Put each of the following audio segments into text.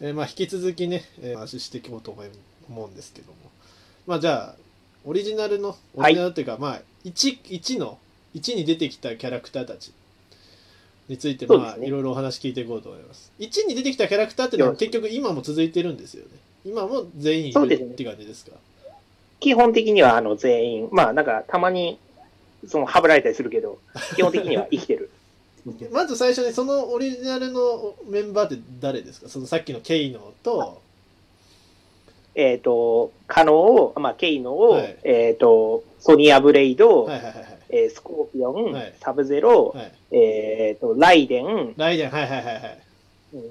えーまあ、引き続きね、えー話していこうと思うんですけども。まあ、じゃあ、オリジナルの、オリジナルっていうか、まあ、1、1の、1に出てきたキャラクターたちについて、まあ、ねいろいろお話聞いていこうと思います。1に出てきたキャラクターっていうのはよ結局今も続いてるんですよね。今も全員いるって感じですか？基本的には、あの、全員、まあ、なんか、たまに、その、はぶられたりするけど、基本的には生きてる。まず最初にそのオリジナルのメンバーって誰ですか？そのさっきのケイノと、えっ、と、カノを、まあ、ケイノを、はいえっ、と、ソニアブレイド、はいはいはいはい。えースコーピオン、はいサブゼロ、はい、えっ、と、ライデン、ライデン、はいはいはいはい。うん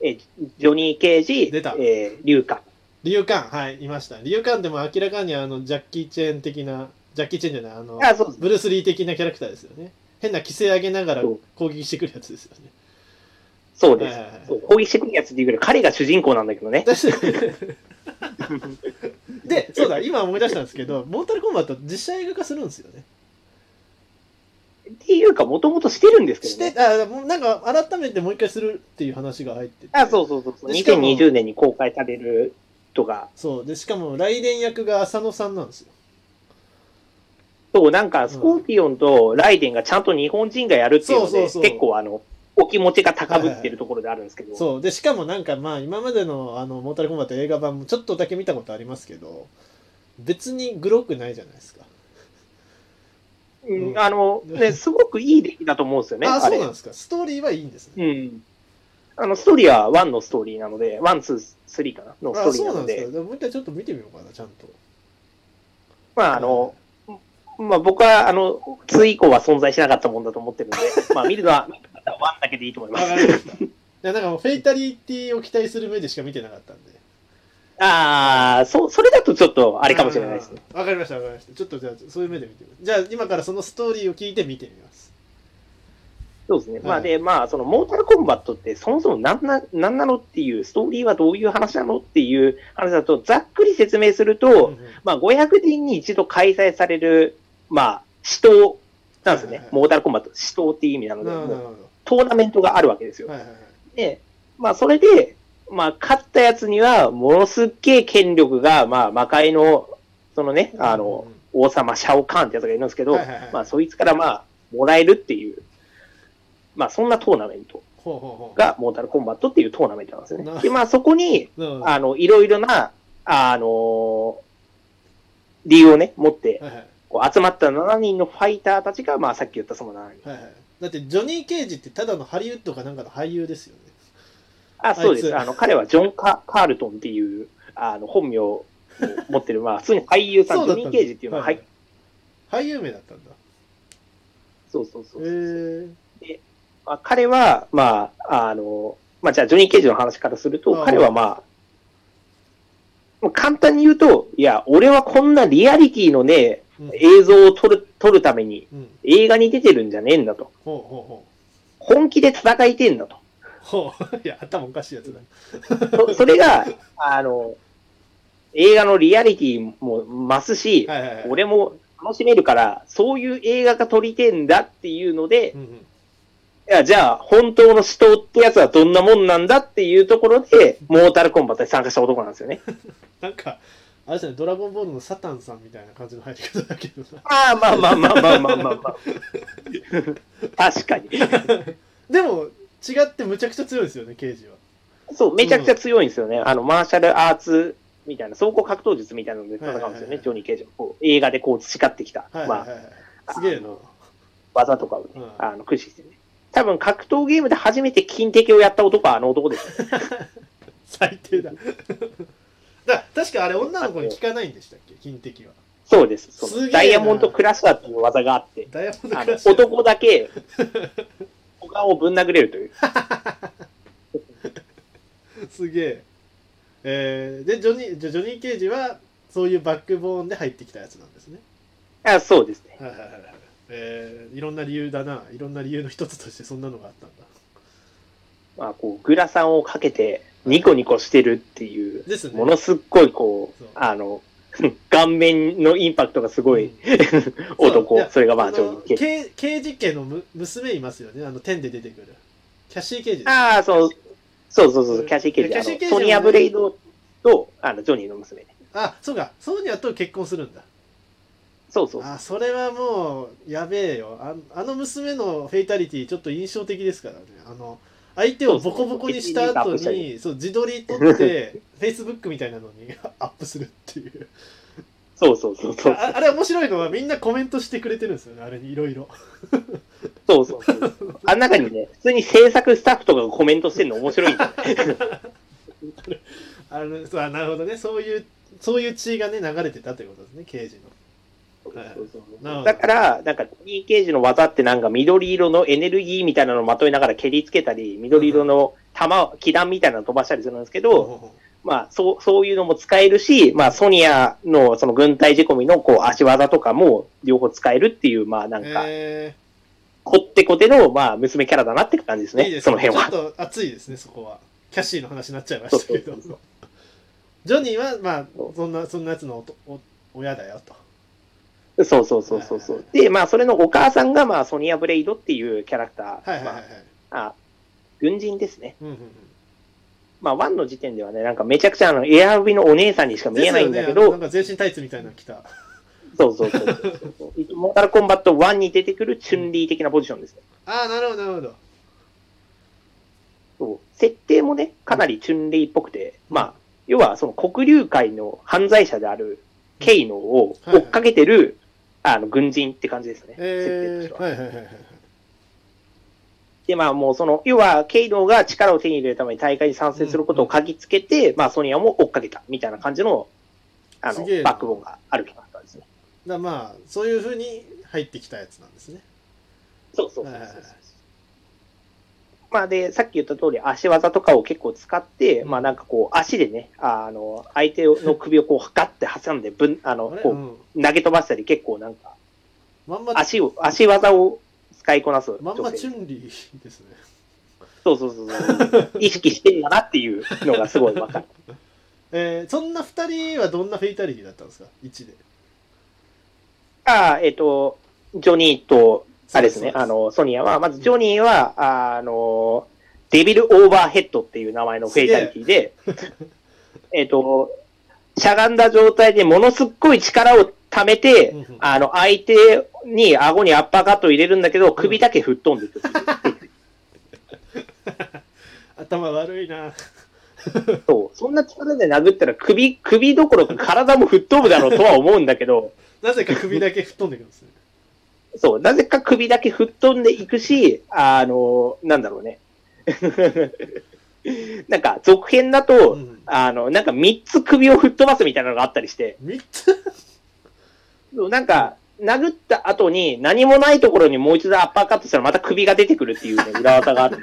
えージョニー・ケージ、出たえー、リュウカ。リュウカン、はい、いました。リュウカンでも明らかにあの、ジャッキー・チェーン的な、ジャッキー・チェーンじゃない、あの、あ。ブルース・リー的なキャラクターですよね。変な規制上げながらそう攻撃してくるやつですよね。そうです。はいはいはいそう攻撃してくるやつっていうぐらい、彼が主人公なんだけどね。で、そうだ、今思い出したんですけど、モータルコンバット実写映画化するんですよね。っていうか、もともとしてるんですけして、どね。あ、もうなんか改めてもう一回するっていう話が入ってて。あ、そうそうそうそう。でしかも2020年に公開されるとか。そう。で、しかも、ライデン役が浅野さんなんですよ。そう、なんか、スコーピオンとライデンがちゃんと日本人がやるっていうので、そうそうそう結構あの、お気持ちが高ぶってるところであるんですけど。そう。で、しかもなんかまあ、今までのあの、モータルコンバット映画版もちょっとだけ見たことありますけど、別にグロくないじゃないですか。うんあの、ね、すごくいい出来だと思うんですよね。あ、あれそうなんですか。ストーリーはいいんですね。うん。あの、ストーリーは1のストーリーなので、1、2、3かなのストあ、ーリーそうなので、なんですか。でももう一回ちょっと見てみようかな、ちゃんと。まあ、あの、まあ僕は、あの、2以降は存在しなかったもんだと思ってるので、まあ見るのは、見るのは1だけでいいと思います。いや、なんかもう、フェイタリティを期待する目でしか見てなかったんで。ああ、そ、それだとちょっとあれかもしれないですね。わかりました、わかりました。ちょっとじゃあ、そういう目で見てみ。じゃあ、今からそのストーリーを聞いて見てみます。そうですね。まはいあで、まあ、その、モータルコンバットって、そもそもなんな、なんなのっていう、ストーリーはどういう話なのっていう話だと、ざっくり説明すると、うんうんまあ、500年に一度開催される、まあ、死闘なんですよね。はいはいはいモータルコンバット、死闘っていう意味なので、トーナメントがあるわけですよ。ど。はいはいはい。で、まあ、それで、まあ、勝ったやつには、ものすっげえ権力が、まあ、魔界の、そのね、あの、王様、シャオカーンってやつがいるんですけど、まあ、そいつから、まあ、もらえるっていう、まあ、そんなトーナメント。が、モータルコンバットっていうトーナメントなんですよなね。で、まあ、そこに、あの、いろいろな、あの理由をね、持って、はいはい。こう集まった7人のファイターたちが、まあ、さっき言ったその7人。はいはい。だって、ジョニー・ケージってただのハリウッドかなんかの俳優ですよね。あ、そうです。あの、彼はジョンカ・カールトンっていう、あの、本名を持ってる、まあ、普通に俳優さん、ジョニー・ケージっていうのは、はい、俳優名だったんだ。そうそうそうへそう。え。まあ、彼は、まあ、あの、まあ、じゃあ、ジョニー・ケージの話からすると、彼はまあ、まあ簡単に言うと、いや、俺はこんなリアリティのね、うん。映像を撮る、撮るためにうん。映画に出てるんじゃねえんだと。ほうほうほう。本気で戦いてんだと。ほう。いや、頭おかしいやつだ。そそれが、あの、映画のリアリティも増すし。俺も楽しめるから、そういう映画が撮りてんだっていうので、うんうん。いや、じゃあ、本当の死闘ってやつはどんなもんなんだっていうところで、モータルコンバットに参加した男なんですよね。なんか、あれですね、ドラゴンボールのサタンさんみたいな感じの入り方だけどな。ああ、まあまあまあまあまあまあ、まあ。確かに。でも、違ってむちゃくちゃ強いですよね、ケージは。そう、めちゃくちゃ強いんですよね。あの、マーシャルアーツみたいな、総合格闘術みたいなので戦うんですよね、ジョニー・ケージは。映画でこう培ってきた、はいはいはいはい。すげえな。技とかをね、うんあの駆使してね。多分格闘ゲームで初めて金敵をやった男はあの男ですね。最低だ。だ確かあれ女の子に聞かないんでしたっけ？金敵は。そうです。そすげえなのダイヤモンドクラッシャーっていう技があって、ダイヤモンドあのクラッシ。男だけ、股間をぶん殴れるという。すげえ。えー、で、ジョニー、じゃあジョニー・ケージは、そういうバックボーンで入ってきたやつなんですね。あそうですね。はいはいはいはい。えー、いろんな理由だな。いろんな理由の一つとしてそんなのがあったんだ。まあ、こう、グラサンをかけて、ニコニコしてるっていう、ですね。ものすっごい、こうそう、あの、顔面のインパクトがすごい、そうい男。やそれがまあ、あのジョニー・ケージ。刑刑事家のむ娘いますよね。あの、天で出てくる。キャッシー刑事。ああ、そう、そうそうそう、キャシー・ケイジ。キャシーケイジもねあのソニア・ブレイドと、あの、ジョニーの娘ね。あそうかソニアと結婚するんだそうそう。あそれはもうやべえよああの娘のフェイタリティちょっと印象的ですからねあの相手をボコボコにした後にそう自撮り撮って フェイスブックみたいなのに アップするっていうそうそうそうそう。ああれ面白いのはみんなコメントしてくれてるんですよねあれにいろいろそうそうそう。あん中にね、普通に制作スタッフとかがコメントしてんの面白いんだよ。あのそうあなるほどねそういうそういう血がね流れてたということですね刑事のだから、なんか、ニーケージの技ってなんか緑色のエネルギーみたいなのをまといながら蹴りつけたり、緑色の弾、気弾みたいなの飛ばしたりするんですけど、まあ、そう、そういうのも使えるし、まあ、ソニアのその軍隊仕込みのこう足技とかも両方使えるっていう、まあ、なうんか、えこってこての、まあ、娘キャラだなって感じですー、いいすその辺は。ちょっと熱いですねそこは。キャッシーの話になっちゃいましたけど。ジョニーはまあそんなそんなやつのおお親だよとそうそうそうそうそう。で、まあ、それのお母さんが、まあ、ソニア・ブレイドっていうキャラクター。はいはいはいはい、まあ、あ軍人ですね。うんうんうんまあ、ワンの時点ではね、なんかめちゃくちゃあの、エアウビのお姉さんにしか見えないんだけど、ねなんか全身タイツみたいなの着たそうそうそうそう。モータルコンバット1に出てくるチュンリー的なポジションですね。ああなるほどなるほどそう設定もね、かなりチュンリーっぽくて、まあ、要はその黒竜会の犯罪者であるケイノを追っかけてる、あの、軍人って感じですね。設定とえー、しては。はいはいはいはいで、まあもうその、要は、ケイノが力を手に入れるために大会に参戦することを嗅ぎつけて、まあソニアも追っかけたみたいな感じの、あのバックボーンがあるキャラクターですね。だまあそういうふうに入ってきたやつなんですねそうそうそうそうはいはいはいまあで、さっき言った通り足技とかを結構使って、うんまあなんかこう足でね、あの、相手の首をこうガッて挟んで、ぶん、あの、こう投げ飛ばしたり結構なんかまんま足を、足技を使いこなすまんま。チュンリーですねそうそうそうそう。意識してんだなっていうのがすごいわかる。えー、そんな二人はどんなフェイタリティだったんですか？1でああ、えっ、と、ジョニーと、あれですね、あの、ソニアは、まずジョニーは、あの、デビルオーバーヘッドっていう名前のフェイタリティで、えっと、しゃがんだ状態でものすっごい力を溜めてあの、相手に顎にアッパーカットを入れるんだけど、首だけ吹っ飛んで。頭悪いな。そう。そんな力で殴ったら首、首どころか体も吹っ飛ぶだろうとは思うんだけど、なぜか首だけ吹っ飛んでくるんですねそう、なぜか首だけ吹っ飛んでいくし、あの、なんだろうね。なんか、続編だと、うんあの、なんか3つ首を吹っ飛ばすみたいなのがあったりして、3つ？そうなんか、殴った後に何もないところにもう一度アッパーカットしたらまた首が出てくるっていうね、裏技があって。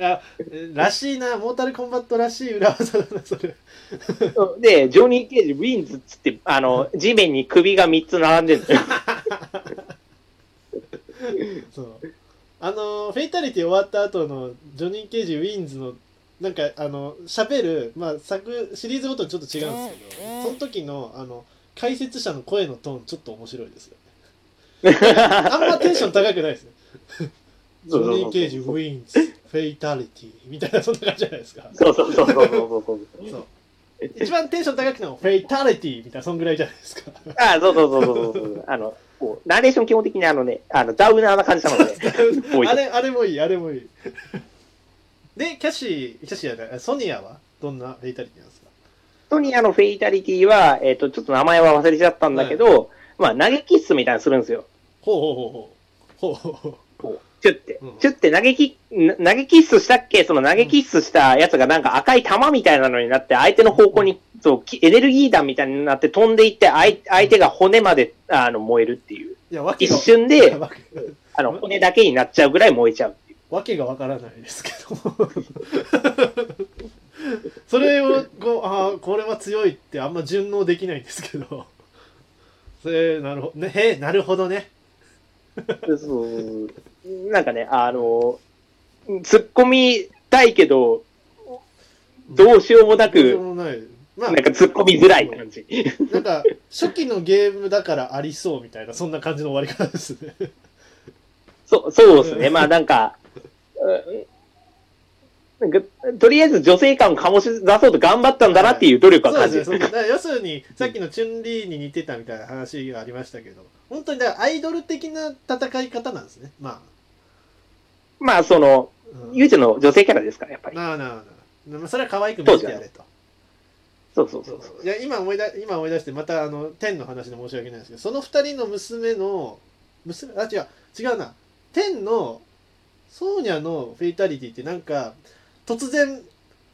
あえらしいなモータルコンバットらしい裏技だなそれで、ジョニー・ケージ、 wins っつって、あの、地面に首が3つ並んでるのよ。そう。あの fatality 終わった後のジョニー・ケージ・ wins のなんかあの喋るまあ作シリーズごとにちょっと違うんですけどその時のあの解説者の声のトーンちょっと面白いですよね。あんまテンション高くないですね。ジョニー・ケージ・ウィンズフェイタリティみたいなそんな感じじゃないですか。そうそうそうそうそうそう。そう。一番テンション高くてもフェイタリティみたいなそんぐらいじゃないですか。あそうそうそうそうそう。あの、こう、ナレーション基本的にあのね、あの、ダウナーな感じなので、多いあれあれもいいあれもいい。でキャシーキャシーじゃないソニアは？どんなフェイタリティなんですか？ソニアのフェイタリティは、えっ、と、ちょっと名前は忘れちゃったんだけど、まあ、投げキッスみたいなのするんですよ。ほうほうほうほう。ほうほうほう。チュって。うん。チュって投げキッ、投げキッスしたっけ？その投げキッスしたやつがなんか赤い玉みたいなのになって、相手の方向に、そう、きエネルギー弾みたいになって飛んでいって、相相手が骨まで、あの、燃えるっていう。いやわけ一が瞬で、あの、骨だけになっちゃうぐらい燃えちゃうっていう。わけがわからないですけど。それをこうああこれは強いってあんま順応できないんですけど。それなるほどねへえなるほどね。そう。なんかね、あの、突っ込みたいけど、どうしようもなどうしようく、もないまあなんか突っ込みづらい感じ。なんか初期のゲームだからありそうみたいなそんな感じの終わり方ですねそう、そうですね。まあなんか、うなんか、とりあえず女性感を醸し出そうと頑張ったんだなっていう努力は感じる。そうですね。要するに、さっきのチュンリーに似てたみたいな話がありましたけど、本当にだアイドル的な戦い方なんですね。ままあ、その、あ。うん、唯一の女性キャラですから、やっぱり。なあなあなあ。まあそれは可愛く見せてやれと。そうそうそうそういや今思い出今思い出してまたあの天の話で申し訳ないですけどその二人の娘の娘あ違う違うな天のソーニャのフェイタリティってなんか突然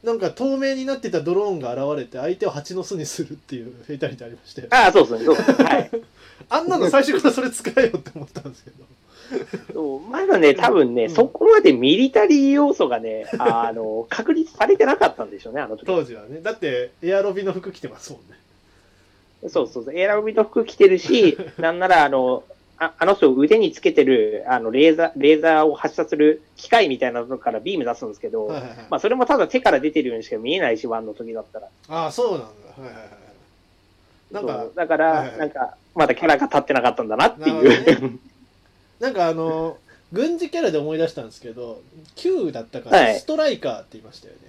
なんか透明になってたドローンが現れて相手を蜂の巣にするっていうフェイタリティありましたよああ、そうですね、そうですね。はい。あんなの最初からそれ使えよって思ったんですけど まだね、多分ね、うん。そこまでミリタリー要素がね、あの、確立されてなかったんでしょうね、あの時。当時はね。だってエアロビの服着てますもんね。そうそうそう、エアロビの服着てるし、なんなら、あの、ああの人腕につけてる、あの、レーザー、レーザーを発射する機械みたいなのからビーム出すんですけど、はいはいはい、まあ、それもただ手から出てるようにしか見えないし、ワンの時だったら。ああそうなんだ。はいはいはい。なんかだから、はいはい。なんか、まだキャラが立ってなかったんだなっていう。ほなんかあの軍事キャラで思い出したんですけど Q だったから、はいストライカーって言いましたよね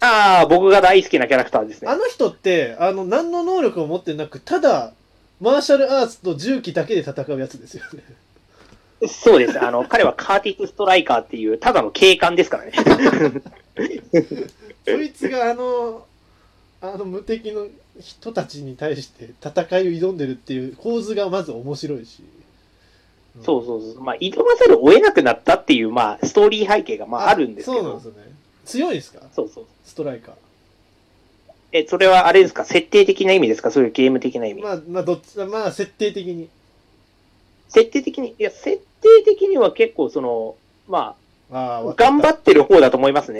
ああ、僕が大好きなキャラクターですねあ。の人ってあの何の能力も持ってなくただマーシャルアーツと重機だけで戦うやつですよねそうです。あの、彼はカーティス・ストライカーっていう、ただの警官ですからね。そいつがあのあの無敵の人たちに対して戦いを挑んでるっていう構図がまず面白いし、うんそうそうそう。まあ、挑まざるを得なくなったっていう、まあ、ストーリー背景が、まあ、あるんですけど。そうなんですよね強いですか？そうそう。ストライカーえ、それはあれですか？設定的な意味ですか？そういうゲーム的な意味。まあまあどっちまあ設定的に設定的に、いや、設定的には結構その、まあああ、頑張ってる方だと思いますね。